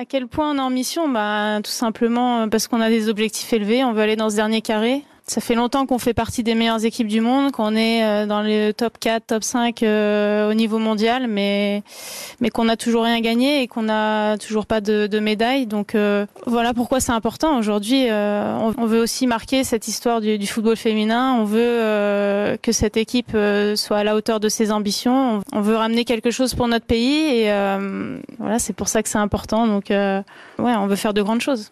À quel point on est en mission? Bah, Tout simplement parce qu'on a des objectifs élevés, on veut aller dans ce dernier carré. Ça fait longtemps qu'on fait partie des meilleures équipes du monde, qu'on est euh, dans les top 4, top 5 euh, au niveau mondial, mais, mais qu'on n'a toujours rien gagné et qu'on n'a toujours pas de, médaille. Donc euh, voilà pourquoi c'est important. Aujourd'hui, on, veut aussi marquer cette histoire du, du football féminin. On veut que cette équipe soit à la hauteur de ses ambitions. On, veut ramener quelque chose pour notre pays et voilà, c'est pour ça que c'est important. Donc ouais, on veut faire de grandes choses.